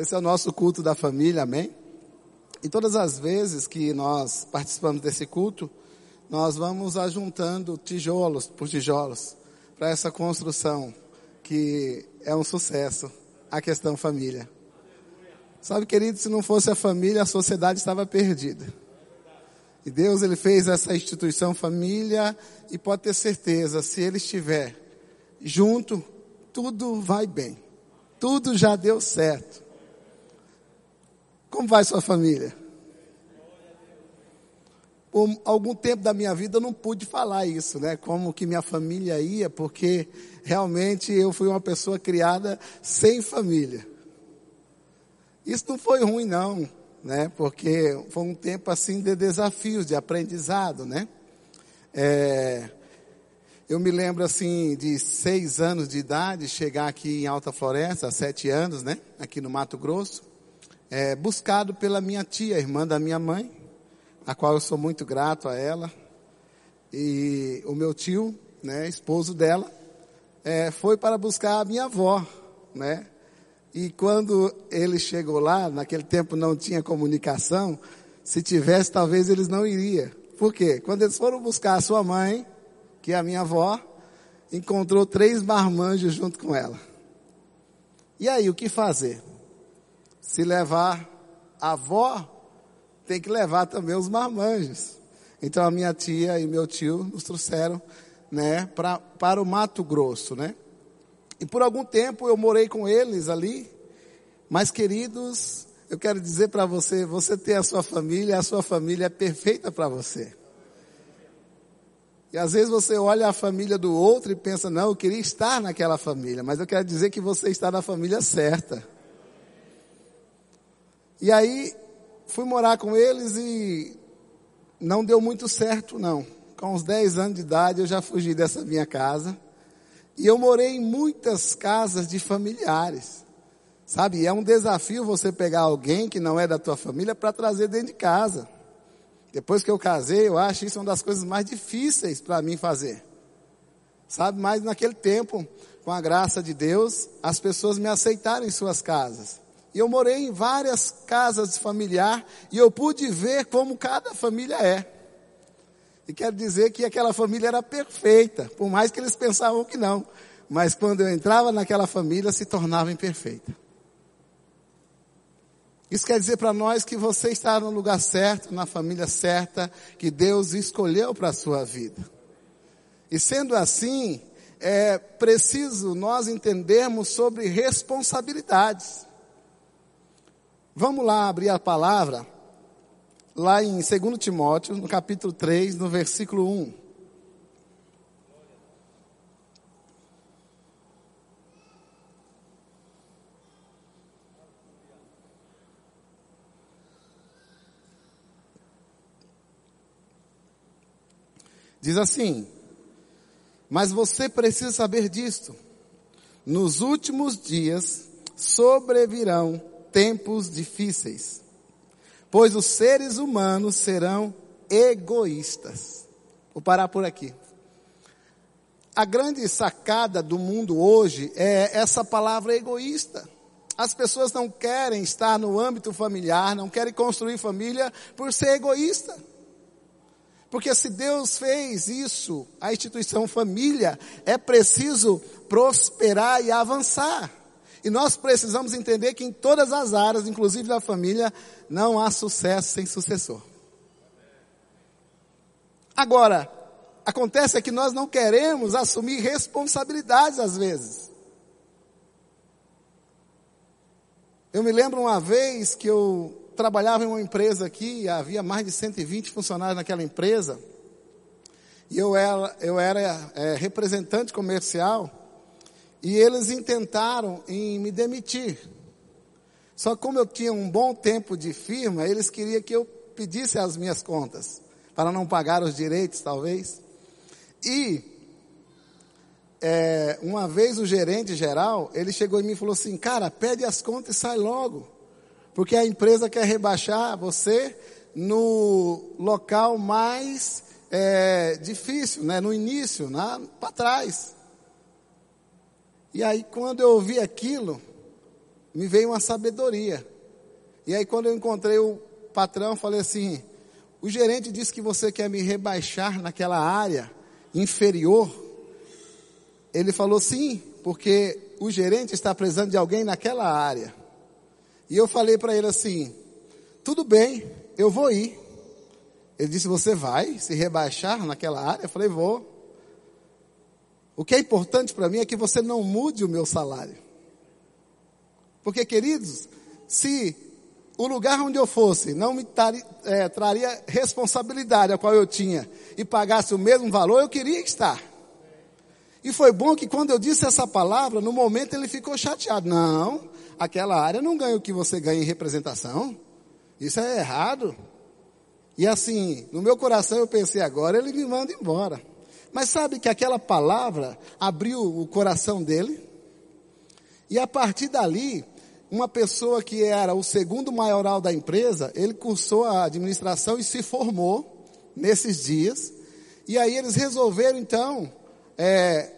Esse é o nosso culto da família, amém? E todas as vezes que nós participamos desse culto, nós vamos ajuntando tijolos por tijolos para essa construção que é um sucesso, a questão família. Sabe, querido, se não fosse a família, a sociedade estava perdida. E Deus, Ele fez essa instituição família e pode ter certeza, se Ele estiver junto, tudo vai bem. Tudo já deu certo. Como vai sua família? Por algum tempo da minha vida eu não pude falar isso, né? Como que minha família ia, porque realmente eu fui uma pessoa criada sem família. Isso não foi ruim não, né? Porque foi um tempo assim de desafios, de aprendizado, né? É, eu me lembro assim de seis anos de idade, chegar aqui em Alta Floresta, sete anos, né? Aqui no Mato Grosso, é, buscado pela minha tia, irmã da minha mãe, a qual eu sou muito grato a ela. E o meu tio, né, esposo dela, é, foi para buscar a minha avó, né? E quando ele chegou lá, naquele tempo não tinha comunicação, se tivesse talvez eles não iriam. Por quê? Quando eles foram buscar a sua mãe, que é a minha avó, encontrou três marmanjos junto com ela. E aí, o que fazer? Se levar a avó, tem que levar também os marmanjos. Então a minha tia e meu tio nos trouxeram, né, pra, para o Mato Grosso, né? E por algum tempo eu morei com eles ali. Mas queridos, eu quero dizer para você, você tem a sua família, a sua família é perfeita para você. E às vezes você olha a família do outro e pensa, não, eu queria estar naquela família, mas eu quero dizer que você está na família certa. E aí, fui morar com eles e não deu muito certo, não. Com uns 10 anos de idade eu já fugi dessa minha casa. E eu morei em muitas casas de familiares. Sabe, é um desafio você pegar alguém que não é da tua família para trazer dentro de casa. Depois que eu casei, eu acho isso uma das coisas mais difíceis para mim fazer. Sabe, mas naquele tempo, com a graça de Deus, as pessoas me aceitaram em suas casas. E eu morei em várias casas familiar e eu pude ver como cada família é. E quero dizer que aquela família era perfeita, por mais que eles pensavam que não. Mas quando eu entrava naquela família, se tornava imperfeita. Isso quer dizer para nós que você está no lugar certo, na família certa, que Deus escolheu para a sua vida. E sendo assim, é preciso nós entendermos sobre responsabilidades. Vamos lá abrir a palavra lá em 2 Timóteo, no capítulo 3, no versículo 1. Diz assim: Mas você precisa saber disto. Nos últimos dias sobrevirão tempos difíceis pois os seres humanos serão egoístas. Vou parar por aqui. A grande sacada do mundo hoje é essa palavra egoísta. As pessoas não querem estar no âmbito familiar, não querem construir família por ser egoísta. Porque se Deus fez isso, a instituição família, é preciso prosperar e avançar. E nós precisamos entender que em todas as áreas, inclusive da família, não há sucesso sem sucessor. Agora, acontece é que nós não queremos assumir responsabilidades às vezes. Eu me lembro uma vez que eu trabalhava em uma empresa aqui, havia mais de 120 funcionários naquela empresa, e eu era, eu era é, representante comercial, e eles intentaram em me demitir. Só como eu tinha um bom tempo de firma, eles queriam que eu pedisse as minhas contas, para não pagar os direitos, talvez. E, é, uma vez o gerente geral, ele chegou em mim e falou assim, cara, pede as contas e sai logo. Porque a empresa quer rebaixar você no local mais é, difícil, né? no início, para trás. E aí, quando eu ouvi aquilo, me veio uma sabedoria. E aí quando eu encontrei o patrão, falei assim: "O gerente disse que você quer me rebaixar naquela área inferior". Ele falou: "Sim, porque o gerente está precisando de alguém naquela área". E eu falei para ele assim: "Tudo bem, eu vou ir". Ele disse: "Você vai se rebaixar naquela área?" Eu falei: "Vou". O que é importante para mim é que você não mude o meu salário. Porque, queridos, se o lugar onde eu fosse não me tari, é, traria responsabilidade a qual eu tinha e pagasse o mesmo valor, eu queria estar. E foi bom que quando eu disse essa palavra, no momento ele ficou chateado. Não, aquela área não ganha o que você ganha em representação. Isso é errado. E assim, no meu coração eu pensei, agora ele me manda embora. Mas sabe que aquela palavra abriu o coração dele? E a partir dali, uma pessoa que era o segundo maioral da empresa, ele cursou a administração e se formou nesses dias. E aí eles resolveram então é,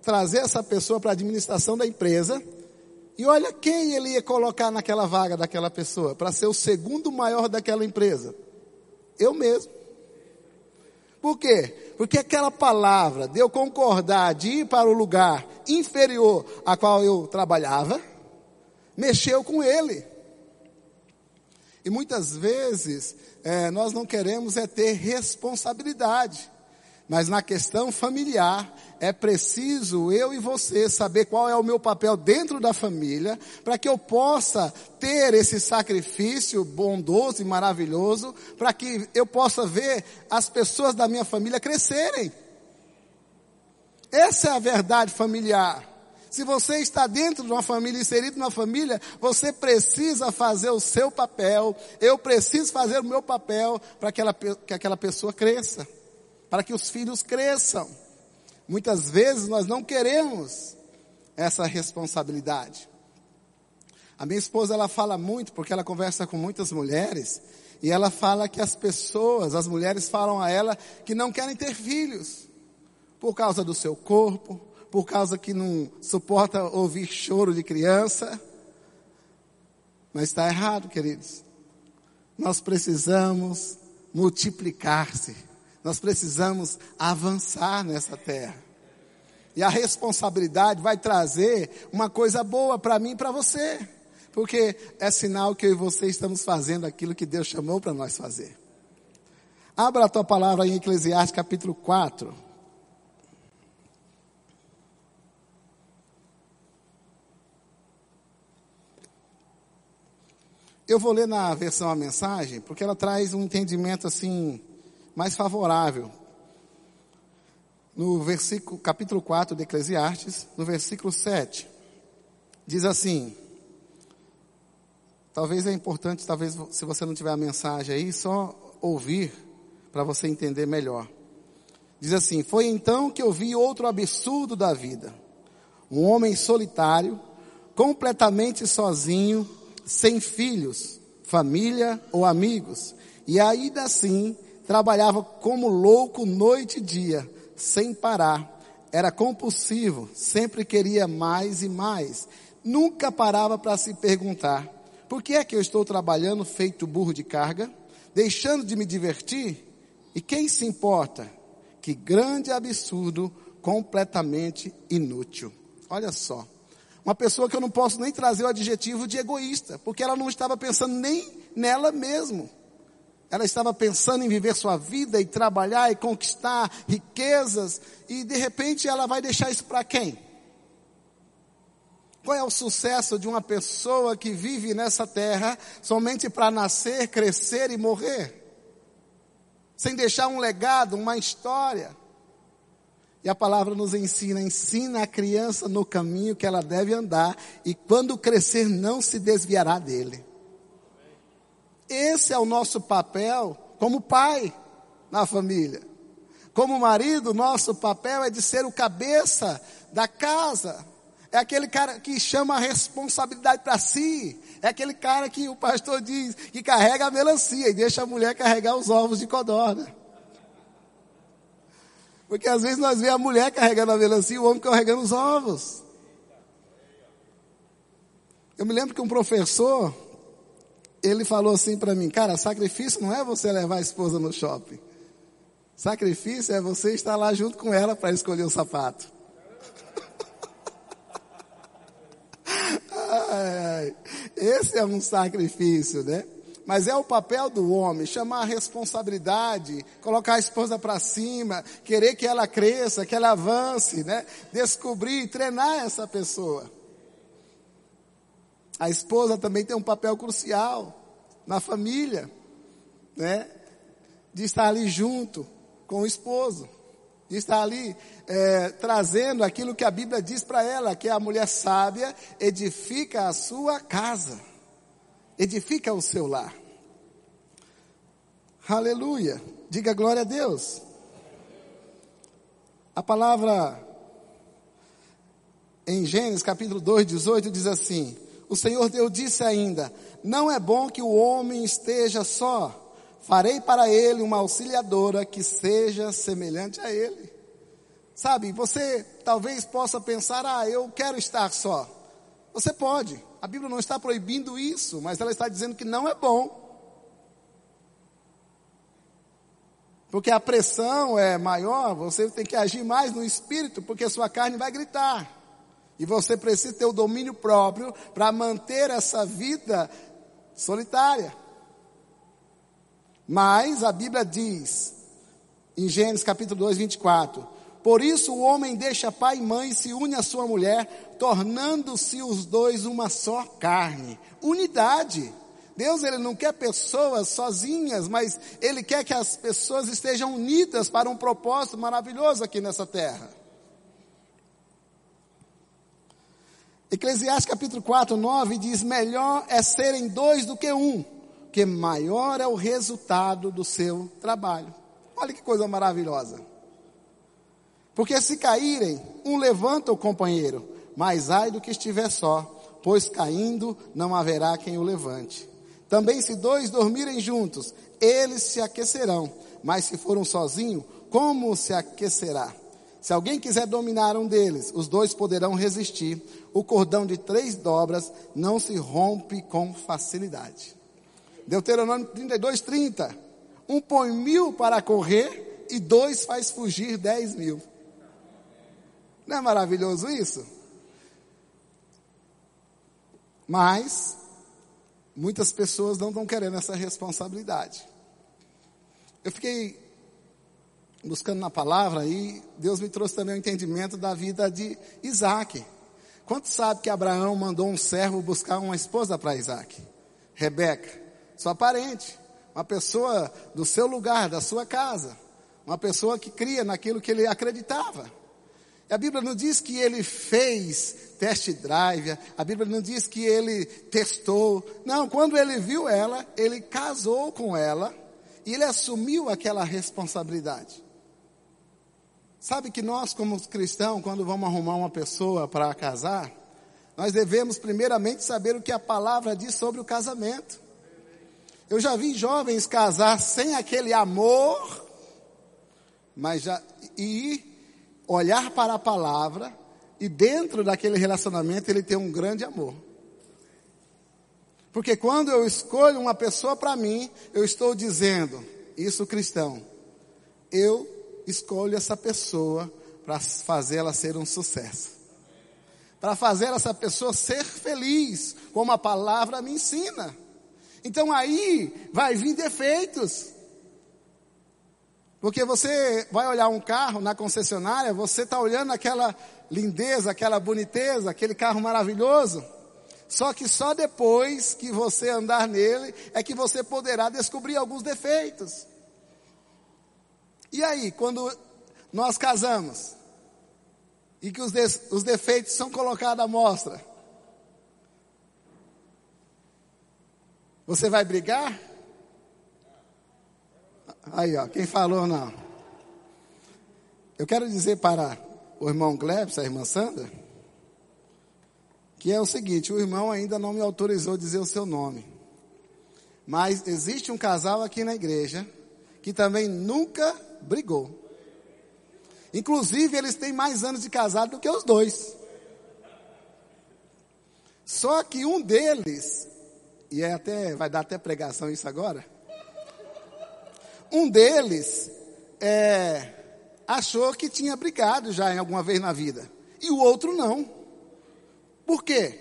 trazer essa pessoa para a administração da empresa. E olha quem ele ia colocar naquela vaga daquela pessoa, para ser o segundo maior daquela empresa. Eu mesmo. Por quê? Porque aquela palavra de eu concordar de ir para o lugar inferior a qual eu trabalhava, mexeu com ele. E muitas vezes é, nós não queremos é ter responsabilidade. Mas na questão familiar, é preciso eu e você saber qual é o meu papel dentro da família, para que eu possa ter esse sacrifício bondoso e maravilhoso, para que eu possa ver as pessoas da minha família crescerem. Essa é a verdade familiar. Se você está dentro de uma família, inserido numa família, você precisa fazer o seu papel, eu preciso fazer o meu papel para que, que aquela pessoa cresça para que os filhos cresçam. Muitas vezes nós não queremos essa responsabilidade. A minha esposa ela fala muito porque ela conversa com muitas mulheres e ela fala que as pessoas, as mulheres falam a ela que não querem ter filhos por causa do seu corpo, por causa que não suporta ouvir choro de criança. Mas está errado, queridos. Nós precisamos multiplicar-se nós precisamos avançar nessa terra. E a responsabilidade vai trazer uma coisa boa para mim e para você. Porque é sinal que eu e você estamos fazendo aquilo que Deus chamou para nós fazer. Abra a tua palavra em Eclesiastes capítulo 4. Eu vou ler na versão a mensagem, porque ela traz um entendimento assim mais favorável. No versículo, capítulo 4 de Eclesiastes, no versículo 7, diz assim, talvez é importante, talvez se você não tiver a mensagem aí, só ouvir para você entender melhor. Diz assim: Foi então que eu vi outro absurdo da vida. Um homem solitário, completamente sozinho, sem filhos, família ou amigos, e ainda assim Trabalhava como louco noite e dia, sem parar. Era compulsivo, sempre queria mais e mais. Nunca parava para se perguntar: por que é que eu estou trabalhando feito burro de carga, deixando de me divertir? E quem se importa? Que grande absurdo, completamente inútil. Olha só. Uma pessoa que eu não posso nem trazer o adjetivo de egoísta, porque ela não estava pensando nem nela mesma. Ela estava pensando em viver sua vida e trabalhar e conquistar riquezas e de repente ela vai deixar isso para quem? Qual é o sucesso de uma pessoa que vive nessa terra somente para nascer, crescer e morrer? Sem deixar um legado, uma história. E a palavra nos ensina, ensina a criança no caminho que ela deve andar e quando crescer não se desviará dele. Esse é o nosso papel como pai na família. Como marido, nosso papel é de ser o cabeça da casa. É aquele cara que chama a responsabilidade para si. É aquele cara que o pastor diz que carrega a melancia e deixa a mulher carregar os ovos de codorna. Porque às vezes nós vemos a mulher carregando a melancia e o homem carregando os ovos. Eu me lembro que um professor, ele falou assim para mim, cara, sacrifício não é você levar a esposa no shopping. Sacrifício é você estar lá junto com ela para escolher o sapato. ai, esse é um sacrifício, né? Mas é o papel do homem chamar a responsabilidade, colocar a esposa para cima, querer que ela cresça, que ela avance, né? Descobrir, treinar essa pessoa. A esposa também tem um papel crucial na família, né? De estar ali junto com o esposo, de estar ali é, trazendo aquilo que a Bíblia diz para ela, que a mulher sábia edifica a sua casa, edifica o seu lar. Aleluia. Diga glória a Deus. A palavra em Gênesis capítulo 2, 18 diz assim: o Senhor Deus disse ainda: Não é bom que o homem esteja só. Farei para ele uma auxiliadora que seja semelhante a ele. Sabe, você talvez possa pensar: Ah, eu quero estar só. Você pode. A Bíblia não está proibindo isso, mas ela está dizendo que não é bom. Porque a pressão é maior, você tem que agir mais no espírito, porque sua carne vai gritar. E você precisa ter o domínio próprio para manter essa vida solitária. Mas a Bíblia diz, em Gênesis capítulo 2, 24: Por isso o homem deixa pai e mãe e se une à sua mulher, tornando-se os dois uma só carne. Unidade. Deus ele não quer pessoas sozinhas, mas ele quer que as pessoas estejam unidas para um propósito maravilhoso aqui nessa terra. Eclesiastes capítulo 4, 9 diz: Melhor é serem dois do que um, que maior é o resultado do seu trabalho. Olha que coisa maravilhosa. Porque se caírem, um levanta o companheiro, mas ai do que estiver só, pois caindo não haverá quem o levante. Também se dois dormirem juntos, eles se aquecerão, mas se for um sozinho, como se aquecerá? Se alguém quiser dominar um deles, os dois poderão resistir. O cordão de três dobras não se rompe com facilidade. Deuteronômio 32, 30. Um põe mil para correr e dois faz fugir dez mil. Não é maravilhoso isso? Mas, muitas pessoas não estão querendo essa responsabilidade. Eu fiquei buscando na palavra e Deus me trouxe também o entendimento da vida de Isaac. Quanto sabe que Abraão mandou um servo buscar uma esposa para Isaac? Rebeca, sua parente, uma pessoa do seu lugar, da sua casa, uma pessoa que cria naquilo que ele acreditava. A Bíblia não diz que ele fez test drive, a Bíblia não diz que ele testou. Não, quando ele viu ela, ele casou com ela e ele assumiu aquela responsabilidade. Sabe que nós, como cristãos, quando vamos arrumar uma pessoa para casar, nós devemos primeiramente saber o que a palavra diz sobre o casamento. Eu já vi jovens casar sem aquele amor, mas já e olhar para a palavra e dentro daquele relacionamento ele tem um grande amor. Porque quando eu escolho uma pessoa para mim, eu estou dizendo, isso cristão, eu escolho essa pessoa para fazer ela ser um sucesso. Para fazer essa pessoa ser feliz, como a palavra me ensina. Então aí vai vir defeitos. Porque você vai olhar um carro na concessionária, você está olhando aquela lindeza, aquela boniteza, aquele carro maravilhoso. Só que só depois que você andar nele é que você poderá descobrir alguns defeitos. E aí, quando nós casamos e que os, de, os defeitos são colocados à mostra, você vai brigar? Aí, ó, quem falou não. Eu quero dizer para o irmão Glebs, a irmã Sandra, que é o seguinte: o irmão ainda não me autorizou a dizer o seu nome. Mas existe um casal aqui na igreja que também nunca brigou. Inclusive, eles têm mais anos de casado do que os dois. Só que um deles, e é até, vai dar até pregação isso agora, um deles é, achou que tinha brigado já em alguma vez na vida. E o outro não. Por quê?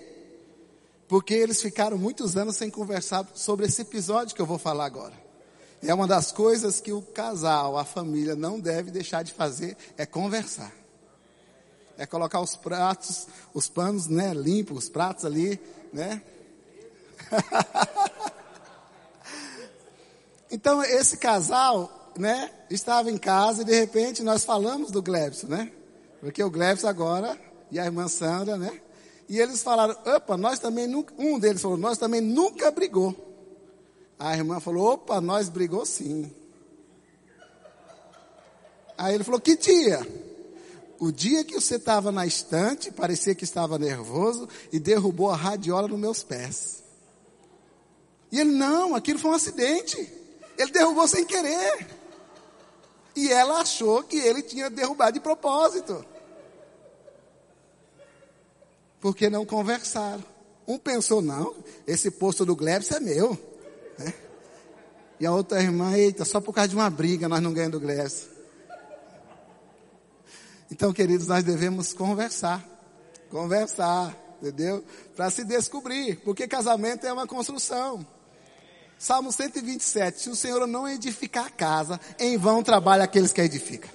Porque eles ficaram muitos anos sem conversar sobre esse episódio que eu vou falar agora. É uma das coisas que o casal, a família não deve deixar de fazer, é conversar. É colocar os pratos, os panos, né, limpos, os pratos ali, né? então esse casal né, estava em casa e de repente nós falamos do Glebson, né? Porque o Glebson agora e a irmã Sandra, né? E eles falaram, opa, nós também nunca, um deles falou, nós também nunca brigou. A irmã falou, opa, nós brigou sim. Aí ele falou, que dia? O dia que você estava na estante, parecia que estava nervoso e derrubou a radiola nos meus pés. E ele, não, aquilo foi um acidente. Ele derrubou sem querer. E ela achou que ele tinha derrubado de propósito. Porque não conversaram. Um pensou, não, esse posto do Glebs é meu. E a outra irmã, eita, só por causa de uma briga nós não ganhamos do Glebs. Então, queridos, nós devemos conversar. Conversar, entendeu? Para se descobrir. Porque casamento é uma construção. Salmo 127, se o Senhor não edificar a casa, em vão trabalha aqueles que a edificam.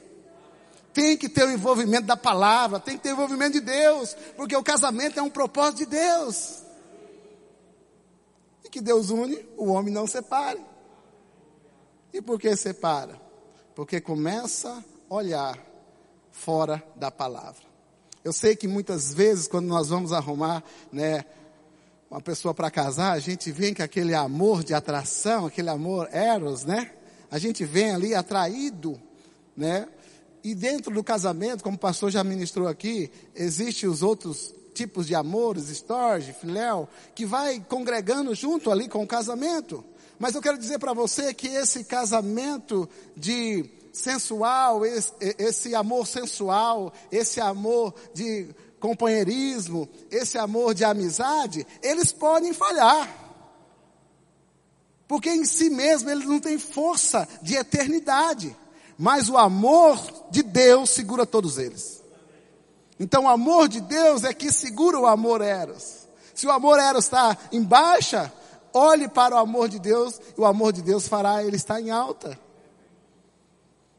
Tem que ter o envolvimento da palavra, tem que ter o envolvimento de Deus, porque o casamento é um propósito de Deus. E que Deus une, o homem não separe. E por que separa? Porque começa a olhar fora da palavra. Eu sei que muitas vezes, quando nós vamos arrumar, né, uma pessoa para casar, a gente vem com aquele amor de atração, aquele amor eros, né? A gente vem ali atraído, né? E dentro do casamento, como o pastor já ministrou aqui, existem os outros tipos de amores, storge, filéu, que vai congregando junto ali com o casamento. Mas eu quero dizer para você que esse casamento de sensual, esse, esse amor sensual, esse amor de companheirismo, esse amor de amizade, eles podem falhar. Porque em si mesmo eles não têm força de eternidade. Mas o amor de Deus segura todos eles. Então o amor de Deus é que segura o amor Eros. Se o amor Eros está em baixa, olhe para o amor de Deus e o amor de Deus fará ele estar em alta.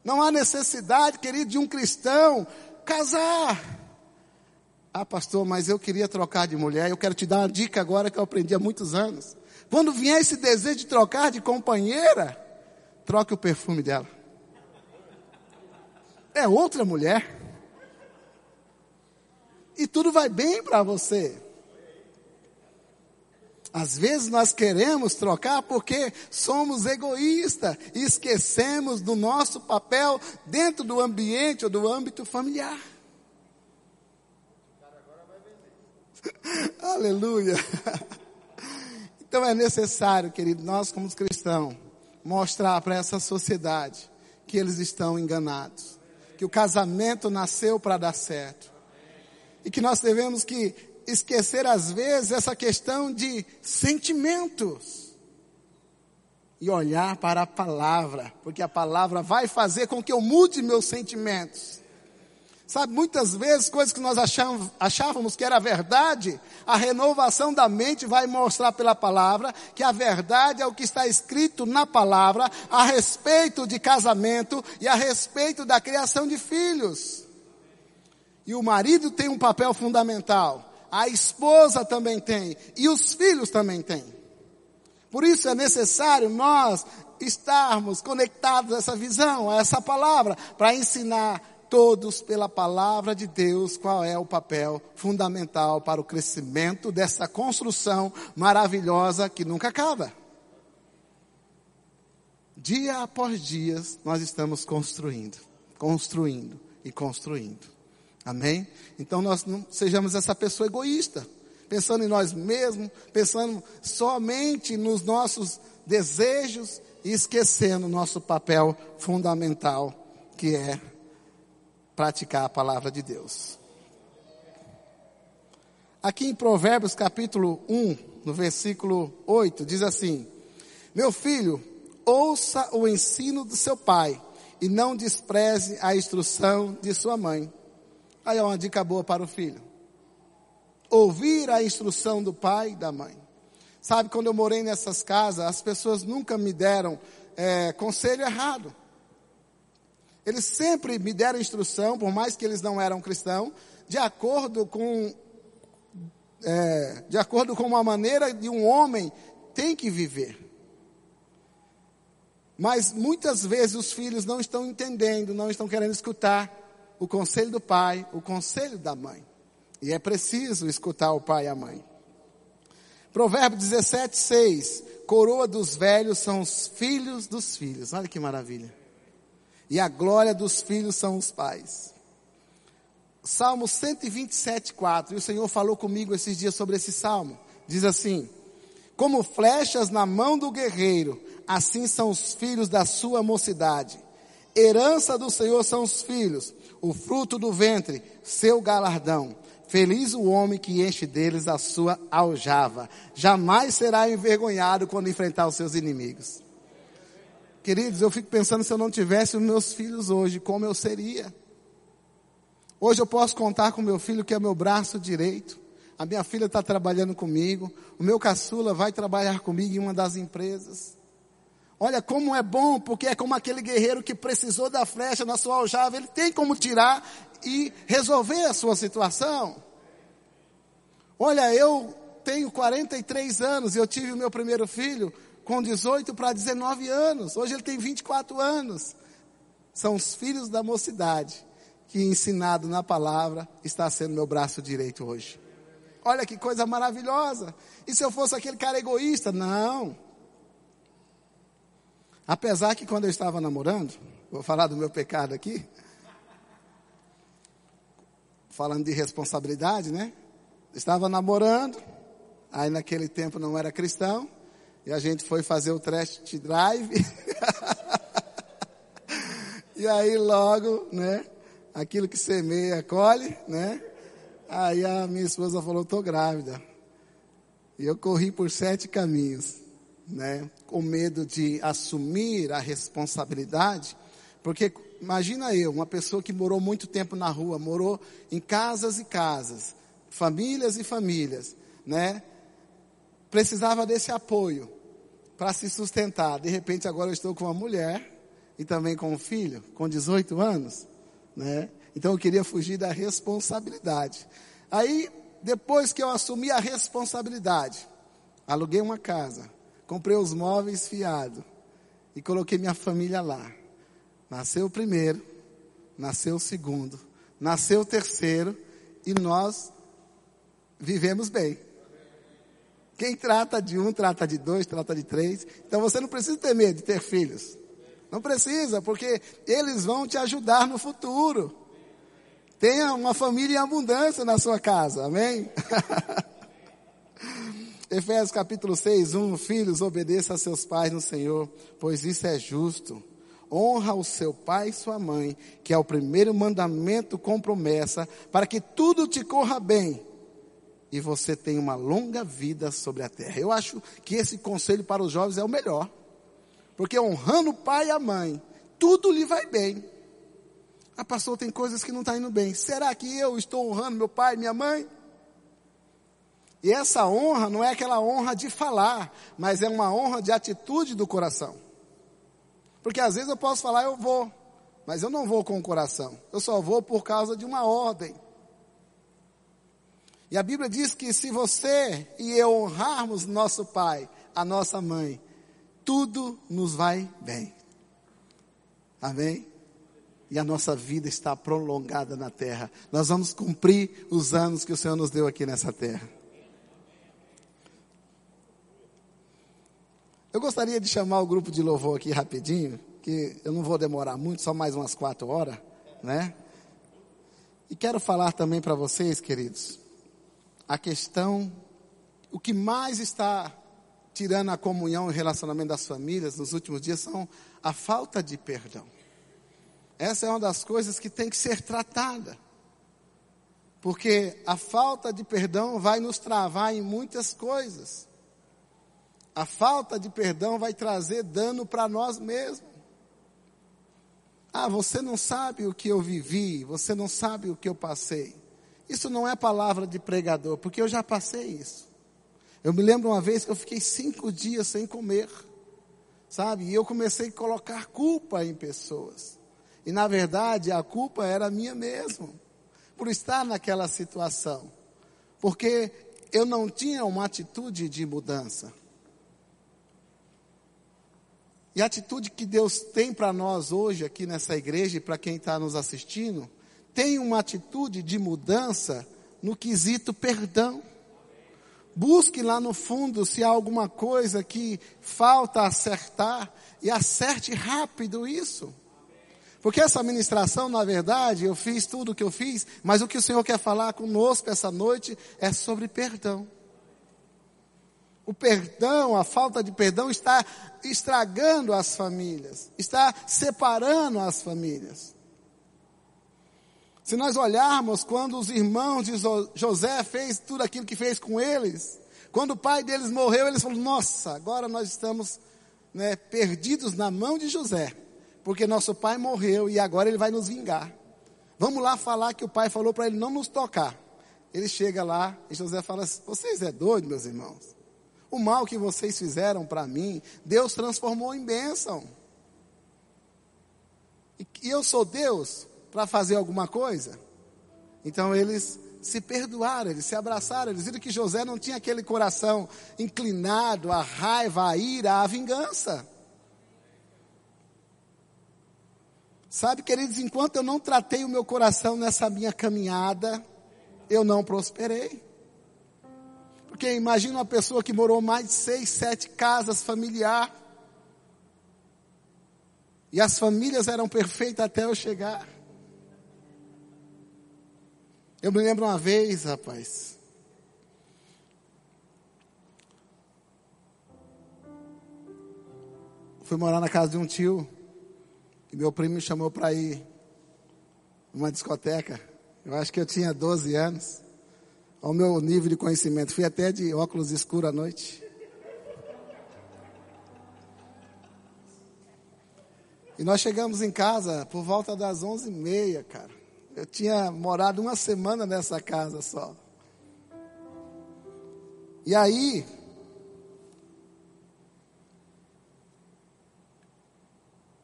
Não há necessidade, querido, de um cristão casar. Ah, pastor, mas eu queria trocar de mulher. Eu quero te dar uma dica agora que eu aprendi há muitos anos. Quando vier esse desejo de trocar de companheira, troque o perfume dela. É outra mulher. E tudo vai bem para você. Às vezes nós queremos trocar porque somos egoístas e esquecemos do nosso papel dentro do ambiente ou do âmbito familiar. Aleluia. Então é necessário, querido, nós como cristãos, mostrar para essa sociedade que eles estão enganados. Que o casamento nasceu para dar certo. E que nós devemos que esquecer às vezes essa questão de sentimentos. E olhar para a palavra, porque a palavra vai fazer com que eu mude meus sentimentos. Sabe, muitas vezes coisas que nós achávamos, achávamos que era verdade, a renovação da mente vai mostrar pela palavra que a verdade é o que está escrito na palavra a respeito de casamento e a respeito da criação de filhos. E o marido tem um papel fundamental, a esposa também tem, e os filhos também têm. Por isso é necessário nós estarmos conectados a essa visão, a essa palavra, para ensinar todos pela palavra de Deus qual é o papel fundamental para o crescimento dessa construção maravilhosa que nunca acaba. Dia após dia nós estamos construindo, construindo e construindo. Amém? Então nós não sejamos essa pessoa egoísta, pensando em nós mesmos, pensando somente nos nossos desejos e esquecendo o nosso papel fundamental que é praticar a palavra de Deus. Aqui em Provérbios capítulo 1, no versículo 8, diz assim: Meu filho, ouça o ensino do seu pai e não despreze a instrução de sua mãe. Aí é uma dica boa para o filho. Ouvir a instrução do pai e da mãe. Sabe, quando eu morei nessas casas, as pessoas nunca me deram é, conselho errado. Eles sempre me deram instrução, por mais que eles não eram cristãos, de acordo com é, de acordo com uma maneira de um homem tem que viver. Mas muitas vezes os filhos não estão entendendo, não estão querendo escutar o conselho do pai, o conselho da mãe. E é preciso escutar o pai e a mãe. Provérbio 17, 6. Coroa dos velhos são os filhos dos filhos. Olha que maravilha. E a glória dos filhos são os pais. Salmo 127, 4. E o Senhor falou comigo esses dias sobre esse salmo. Diz assim: Como flechas na mão do guerreiro, assim são os filhos da sua mocidade. Herança do Senhor são os filhos, o fruto do ventre, seu galardão. Feliz o homem que enche deles a sua aljava. Jamais será envergonhado quando enfrentar os seus inimigos. Queridos, eu fico pensando se eu não tivesse os meus filhos hoje, como eu seria. Hoje eu posso contar com meu filho que é meu braço direito. A minha filha está trabalhando comigo. O meu caçula vai trabalhar comigo em uma das empresas. Olha como é bom, porque é como aquele guerreiro que precisou da flecha na sua aljava. Ele tem como tirar e resolver a sua situação. Olha, eu tenho 43 anos e eu tive o meu primeiro filho com 18 para 19 anos. Hoje ele tem 24 anos. São os filhos da mocidade que, ensinado na palavra, está sendo meu braço direito hoje. Olha que coisa maravilhosa. E se eu fosse aquele cara egoísta? Não. Apesar que quando eu estava namorando, vou falar do meu pecado aqui, falando de responsabilidade, né? Estava namorando, aí naquele tempo não era cristão, e a gente foi fazer o test drive. e aí logo, né? Aquilo que semeia, colhe, né? Aí a minha esposa falou, tô grávida. E eu corri por sete caminhos, né? Com medo de assumir a responsabilidade, porque imagina eu, uma pessoa que morou muito tempo na rua, morou em casas e casas, famílias e famílias, né? Precisava desse apoio para se sustentar. De repente agora eu estou com uma mulher e também com um filho, com 18 anos, né? Então eu queria fugir da responsabilidade. Aí, depois que eu assumi a responsabilidade, aluguei uma casa, comprei os móveis fiado e coloquei minha família lá. Nasceu o primeiro, nasceu o segundo, nasceu o terceiro e nós vivemos bem. Quem trata de um, trata de dois, trata de três. Então você não precisa ter medo de ter filhos. Não precisa, porque eles vão te ajudar no futuro. Tenha uma família em abundância na sua casa, amém? Efésios capítulo 6, 1, filhos, obedeça a seus pais no Senhor, pois isso é justo. Honra o seu pai e sua mãe, que é o primeiro mandamento com promessa, para que tudo te corra bem e você tenha uma longa vida sobre a terra. Eu acho que esse conselho para os jovens é o melhor. Porque honrando o pai e a mãe, tudo lhe vai bem. Ah, pastor, tem coisas que não estão tá indo bem. Será que eu estou honrando meu pai e minha mãe? E essa honra não é aquela honra de falar, mas é uma honra de atitude do coração. Porque às vezes eu posso falar, eu vou, mas eu não vou com o coração. Eu só vou por causa de uma ordem. E a Bíblia diz que se você e eu honrarmos nosso pai, a nossa mãe, tudo nos vai bem. Amém? E a nossa vida está prolongada na terra. Nós vamos cumprir os anos que o Senhor nos deu aqui nessa terra. Eu gostaria de chamar o grupo de louvor aqui rapidinho, que eu não vou demorar muito, só mais umas quatro horas, né? E quero falar também para vocês, queridos, a questão, o que mais está tirando a comunhão e relacionamento das famílias nos últimos dias são a falta de perdão. Essa é uma das coisas que tem que ser tratada. Porque a falta de perdão vai nos travar em muitas coisas. A falta de perdão vai trazer dano para nós mesmos. Ah, você não sabe o que eu vivi, você não sabe o que eu passei. Isso não é palavra de pregador, porque eu já passei isso. Eu me lembro uma vez que eu fiquei cinco dias sem comer, sabe? E eu comecei a colocar culpa em pessoas. E na verdade a culpa era minha mesmo, por estar naquela situação. Porque eu não tinha uma atitude de mudança. E a atitude que Deus tem para nós hoje aqui nessa igreja e para quem está nos assistindo, tem uma atitude de mudança no quesito perdão. Busque lá no fundo se há alguma coisa que falta acertar e acerte rápido isso. Porque essa ministração, na verdade, eu fiz tudo o que eu fiz, mas o que o Senhor quer falar conosco essa noite é sobre perdão. O perdão, a falta de perdão está estragando as famílias, está separando as famílias. Se nós olharmos quando os irmãos de José fez tudo aquilo que fez com eles, quando o pai deles morreu, eles falaram: Nossa, agora nós estamos né, perdidos na mão de José, porque nosso pai morreu e agora ele vai nos vingar. Vamos lá falar que o pai falou para ele não nos tocar. Ele chega lá e José fala: Vocês é doido, meus irmãos? O mal que vocês fizeram para mim, Deus transformou em bênção. E eu sou Deus para fazer alguma coisa? Então eles se perdoaram, eles se abraçaram, eles viram que José não tinha aquele coração inclinado à raiva, à ira, à vingança. Sabe, queridos, enquanto eu não tratei o meu coração nessa minha caminhada, eu não prosperei. Porque imagina uma pessoa que morou mais de seis, sete casas familiar. E as famílias eram perfeitas até eu chegar. Eu me lembro uma vez, rapaz. Fui morar na casa de um tio. E meu primo me chamou para ir numa discoteca. Eu acho que eu tinha 12 anos ao meu nível de conhecimento. Fui até de óculos escuros à noite. E nós chegamos em casa por volta das onze e meia, cara. Eu tinha morado uma semana nessa casa só. E aí,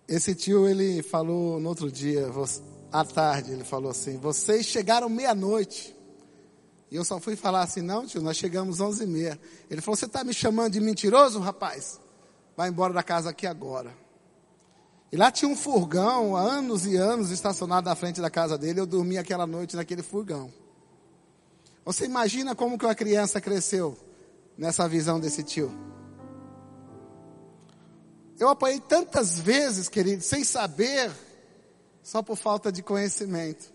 esse tio ele falou no outro dia, à tarde, ele falou assim: vocês chegaram meia-noite. E eu só fui falar assim, não tio, nós chegamos onze e meia. Ele falou, você está me chamando de mentiroso, rapaz? Vai embora da casa aqui agora. E lá tinha um furgão, há anos e anos, estacionado na frente da casa dele. Eu dormi aquela noite naquele furgão. Você imagina como que uma criança cresceu nessa visão desse tio? Eu apanhei tantas vezes, querido, sem saber, só por falta de conhecimento.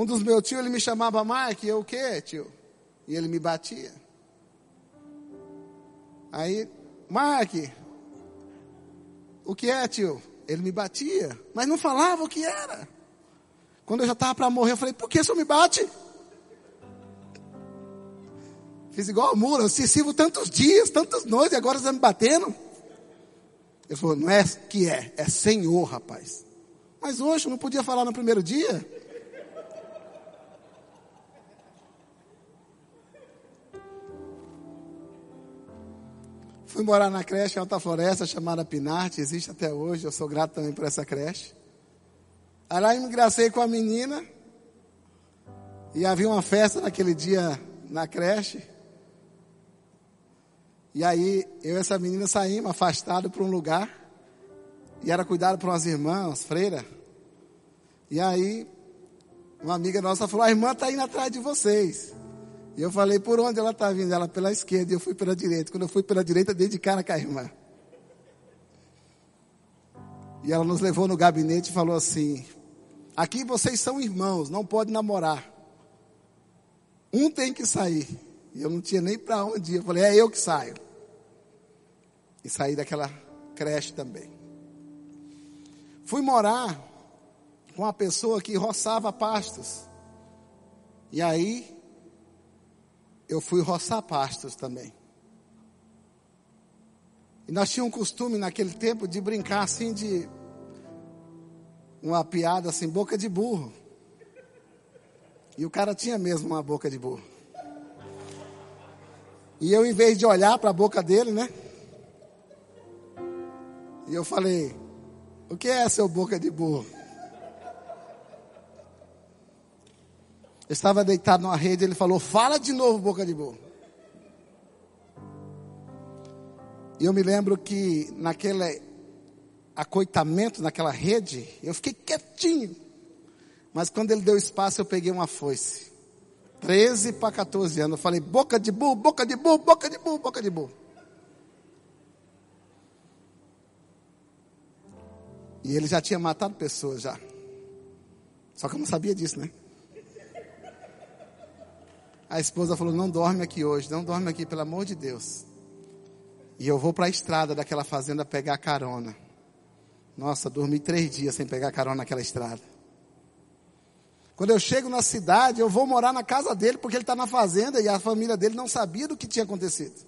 Um dos meus tios, ele me chamava Mark, e eu o quê, tio? E ele me batia. Aí, Mark, o que é, tio? Ele me batia, mas não falava o que era. Quando eu já estava para morrer, eu falei, por que senhor me bate? Fiz igual a mula, eu se sirvo tantos dias, tantas noites, e agora você está me batendo? Ele falou, não é que é, é Senhor, rapaz. Mas hoje eu não podia falar no primeiro dia? Fui morar na creche em Alta Floresta, chamada Pinarte, existe até hoje, eu sou grato também por essa creche. Aí lá engracei com a menina, e havia uma festa naquele dia na creche. E aí eu e essa menina saímos afastados para um lugar, e era cuidado por umas irmãs, freira. E aí, uma amiga nossa falou: a irmã está indo atrás de vocês. E eu falei, por onde ela está vindo? Ela pela esquerda e eu fui pela direita. Quando eu fui pela direita, dei de cara com a irmã. E ela nos levou no gabinete e falou assim: Aqui vocês são irmãos, não podem namorar. Um tem que sair. E eu não tinha nem para onde ir. Eu falei: É eu que saio. E saí daquela creche também. Fui morar com uma pessoa que roçava pastos. E aí, eu fui roçar pastos também. E nós tínhamos um costume naquele tempo de brincar assim de uma piada assim, boca de burro. E o cara tinha mesmo uma boca de burro. E eu, em vez de olhar para a boca dele, né? E eu falei: O que é seu boca de burro? Estava deitado numa rede, ele falou: Fala de novo, boca de burro. E eu me lembro que naquele acoitamento, naquela rede, eu fiquei quietinho. Mas quando ele deu espaço, eu peguei uma foice. 13 para 14 anos. Eu falei, boca de burro, boca de burro, boca de burro, boca de burro. E ele já tinha matado pessoas já. Só que eu não sabia disso, né? A esposa falou: Não dorme aqui hoje, não dorme aqui, pelo amor de Deus. E eu vou para a estrada daquela fazenda pegar carona. Nossa, dormi três dias sem pegar carona naquela estrada. Quando eu chego na cidade, eu vou morar na casa dele, porque ele está na fazenda e a família dele não sabia do que tinha acontecido.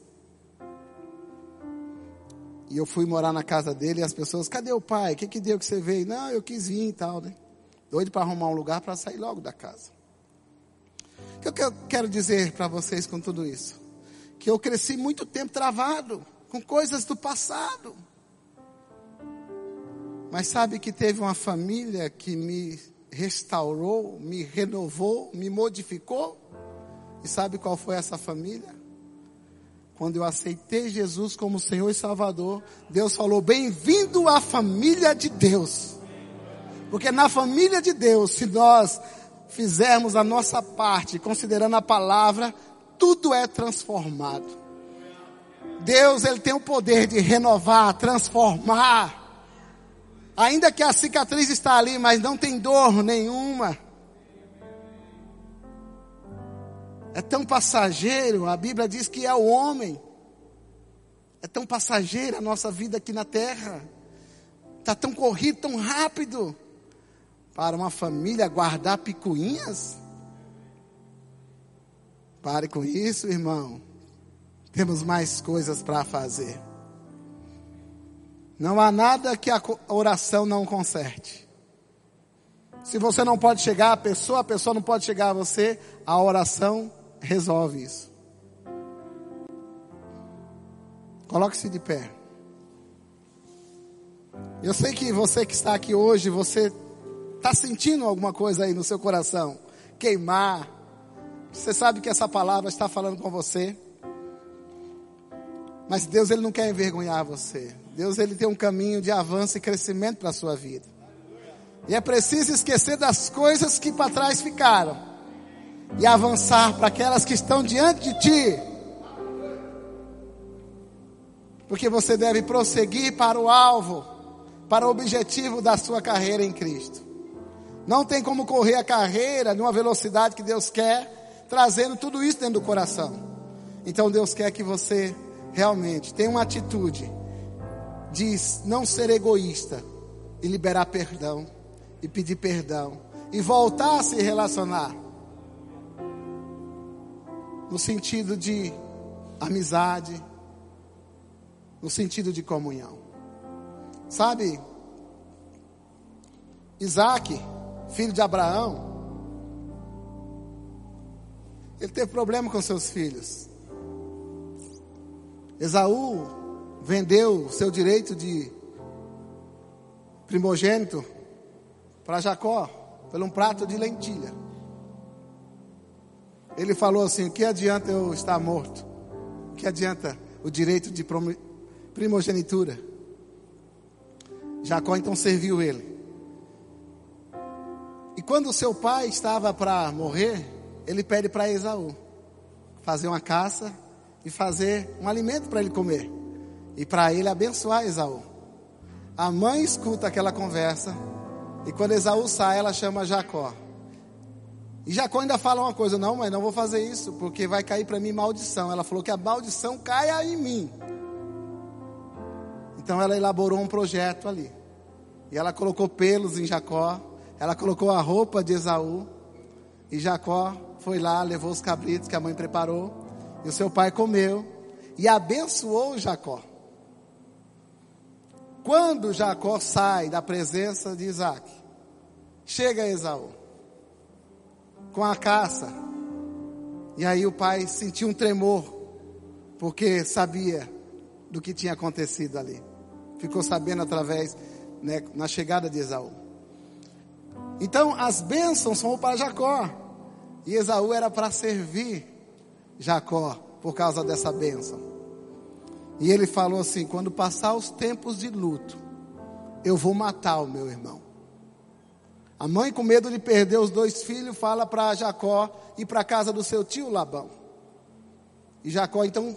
E eu fui morar na casa dele e as pessoas, cadê o pai? O que, que deu que você veio? Não, eu quis vir e tal, né? Doido para arrumar um lugar para sair logo da casa. Que eu quero dizer para vocês com tudo isso? Que eu cresci muito tempo travado com coisas do passado. Mas sabe que teve uma família que me restaurou, me renovou, me modificou. E sabe qual foi essa família? Quando eu aceitei Jesus como Senhor e Salvador, Deus falou: Bem-vindo à família de Deus. Porque na família de Deus, se nós fizermos a nossa parte, considerando a palavra, tudo é transformado. Deus, Ele tem o poder de renovar, transformar. Ainda que a cicatriz está ali, mas não tem dor nenhuma. É tão passageiro, a Bíblia diz que é o homem. É tão passageira a nossa vida aqui na terra. Está tão corrido, tão rápido. Para uma família guardar picuinhas? Pare com isso, irmão. Temos mais coisas para fazer. Não há nada que a oração não conserte. Se você não pode chegar à pessoa, a pessoa não pode chegar a você, a oração resolve isso. Coloque-se de pé. Eu sei que você que está aqui hoje, você está sentindo alguma coisa aí no seu coração, queimar. Você sabe que essa palavra está falando com você. Mas Deus ele não quer envergonhar você. Deus ele tem um caminho de avanço e crescimento para a sua vida. E é preciso esquecer das coisas que para trás ficaram e avançar para aquelas que estão diante de ti. Porque você deve prosseguir para o alvo, para o objetivo da sua carreira em Cristo. Não tem como correr a carreira numa velocidade que Deus quer, trazendo tudo isso dentro do coração. Então Deus quer que você realmente tenha uma atitude de não ser egoísta e liberar perdão e pedir perdão e voltar a se relacionar no sentido de amizade, no sentido de comunhão. Sabe? Isaac, filho de Abraão, ele teve problema com seus filhos. Esaú vendeu seu direito de primogênito para Jacó, por um prato de lentilha. Ele falou assim: que adianta eu estar morto? Que adianta o direito de primogenitura? Jacó então serviu ele. E quando seu pai estava para morrer, ele pede para Esaú fazer uma caça e fazer um alimento para ele comer. E para ele abençoar Esaú. A mãe escuta aquela conversa e quando Esaú sai, ela chama Jacó. E Jacó ainda fala uma coisa: não, mas não vou fazer isso, porque vai cair para mim maldição. Ela falou que a maldição caia em mim. Então ela elaborou um projeto ali. E ela colocou pelos em Jacó, ela colocou a roupa de Esaú, e Jacó foi lá, levou os cabritos que a mãe preparou, e o seu pai comeu e abençoou Jacó. Quando Jacó sai da presença de Isaac, chega Esaú com a caça. E aí o pai sentiu um tremor, porque sabia do que tinha acontecido ali. Ficou sabendo através, né, na chegada de Esaú. Então as bênçãos são para Jacó. E Esaú era para servir Jacó por causa dessa bênção. E ele falou assim: quando passar os tempos de luto, eu vou matar o meu irmão. A mãe, com medo de perder os dois filhos, fala para Jacó ir para a casa do seu tio Labão. E Jacó, então,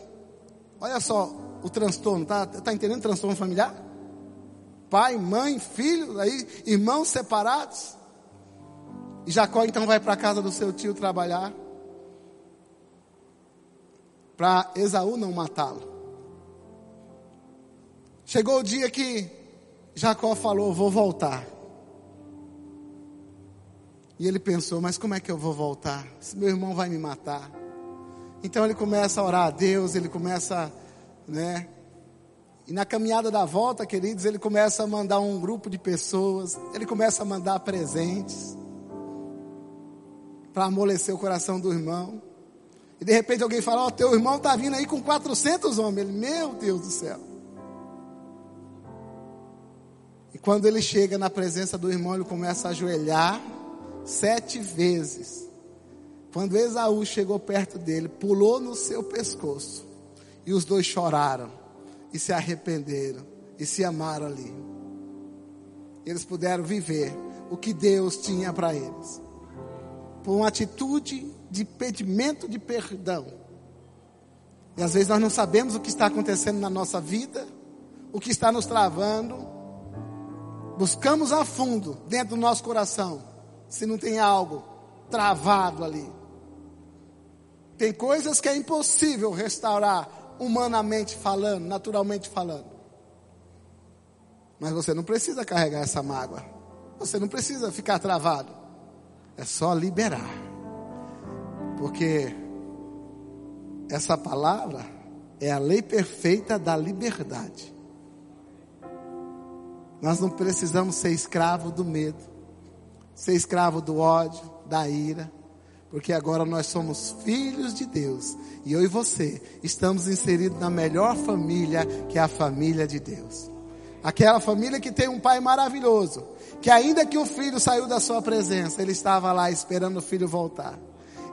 olha só o transtorno, tá, tá entendendo transtorno familiar? Pai, mãe, filho, aí irmãos separados. E Jacó então vai para a casa do seu tio trabalhar para Esaú não matá-lo. Chegou o dia que Jacó falou: Vou voltar. E ele pensou: Mas como é que eu vou voltar? Se meu irmão vai me matar. Então ele começa a orar a Deus, ele começa, né? E na caminhada da volta, queridos, ele começa a mandar um grupo de pessoas, ele começa a mandar presentes para amolecer o coração do irmão. E de repente alguém fala: Ó, oh, teu irmão está vindo aí com 400 homens. Ele, meu Deus do céu. E quando ele chega na presença do irmão, ele começa a ajoelhar sete vezes. Quando Esaú chegou perto dele, pulou no seu pescoço. E os dois choraram. E se arrependeram. E se amaram ali. Eles puderam viver o que Deus tinha para eles. Por uma atitude de pedimento de perdão. E às vezes nós não sabemos o que está acontecendo na nossa vida, o que está nos travando buscamos a fundo dentro do nosso coração, se não tem algo travado ali. Tem coisas que é impossível restaurar humanamente falando, naturalmente falando. Mas você não precisa carregar essa mágoa. Você não precisa ficar travado. É só liberar. Porque essa palavra é a lei perfeita da liberdade. Nós não precisamos ser escravo do medo, ser escravo do ódio, da ira, porque agora nós somos filhos de Deus e eu e você estamos inseridos na melhor família que é a família de Deus. Aquela família que tem um pai maravilhoso, que ainda que o filho saiu da sua presença, ele estava lá esperando o filho voltar.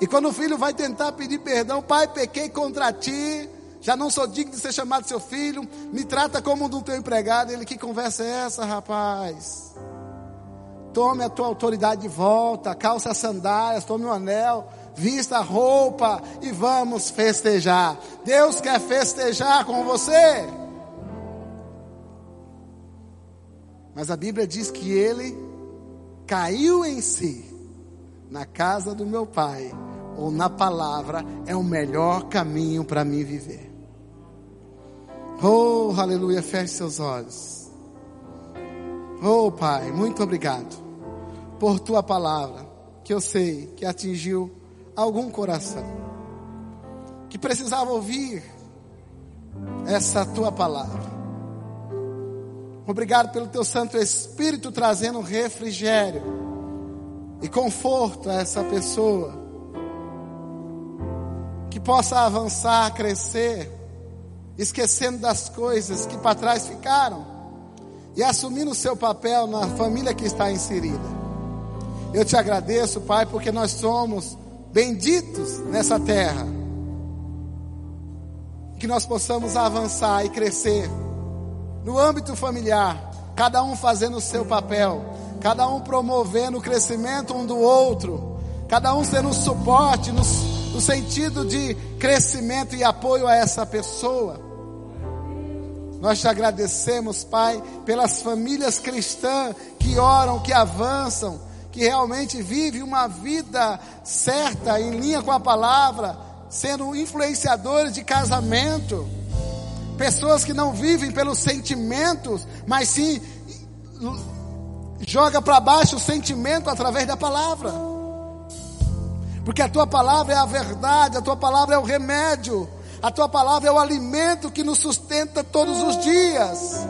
E quando o filho vai tentar pedir perdão, pai, pequei contra ti, já não sou digno de ser chamado seu filho, me trata como um do teu empregado. Ele, que conversa é essa, rapaz? Tome a tua autoridade de volta, calça as sandálias, tome o um anel, vista a roupa e vamos festejar. Deus quer festejar com você. Mas a Bíblia diz que ele caiu em si na casa do meu pai, ou na palavra, é o melhor caminho para mim viver. Oh, aleluia, feche seus olhos. Oh, Pai, muito obrigado por tua palavra, que eu sei que atingiu algum coração que precisava ouvir essa tua palavra. Obrigado pelo teu Santo Espírito trazendo refrigério e conforto a essa pessoa. Que possa avançar, crescer esquecendo das coisas que para trás ficaram e assumindo o seu papel na família que está inserida. Eu te agradeço, Pai, porque nós somos benditos nessa terra. Que nós possamos avançar e crescer no âmbito familiar, cada um fazendo o seu papel, cada um promovendo o crescimento um do outro, cada um sendo um suporte no, no sentido de crescimento e apoio a essa pessoa. Nós te agradecemos, Pai, pelas famílias cristãs que oram, que avançam, que realmente vivem uma vida certa, em linha com a palavra, sendo influenciadores de casamento. Pessoas que não vivem pelos sentimentos, mas sim joga para baixo o sentimento através da palavra. Porque a tua palavra é a verdade, a tua palavra é o remédio, a tua palavra é o alimento que nos sustenta todos os dias.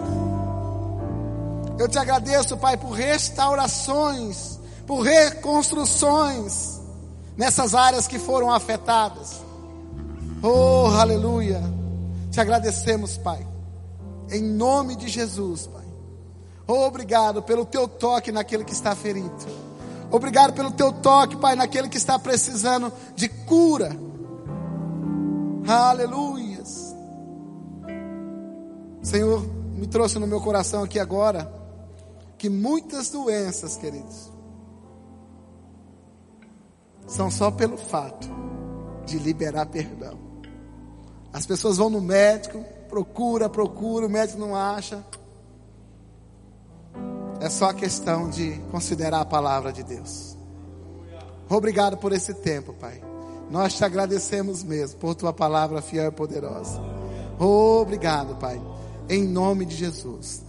Eu te agradeço, Pai, por restaurações, por reconstruções nessas áreas que foram afetadas. Oh, aleluia. Te agradecemos, Pai. Em nome de Jesus, Pai. Oh, obrigado pelo teu toque naquele que está ferido. Obrigado pelo teu toque, Pai, naquele que está precisando de cura. Aleluias. Senhor, me trouxe no meu coração aqui agora que muitas doenças, queridos, são só pelo fato de liberar perdão. As pessoas vão no médico, procura, procura, o médico não acha. É só a questão de considerar a palavra de Deus. Obrigado por esse tempo, Pai. Nós te agradecemos mesmo por tua palavra fiel e poderosa. Obrigado, Pai. Em nome de Jesus.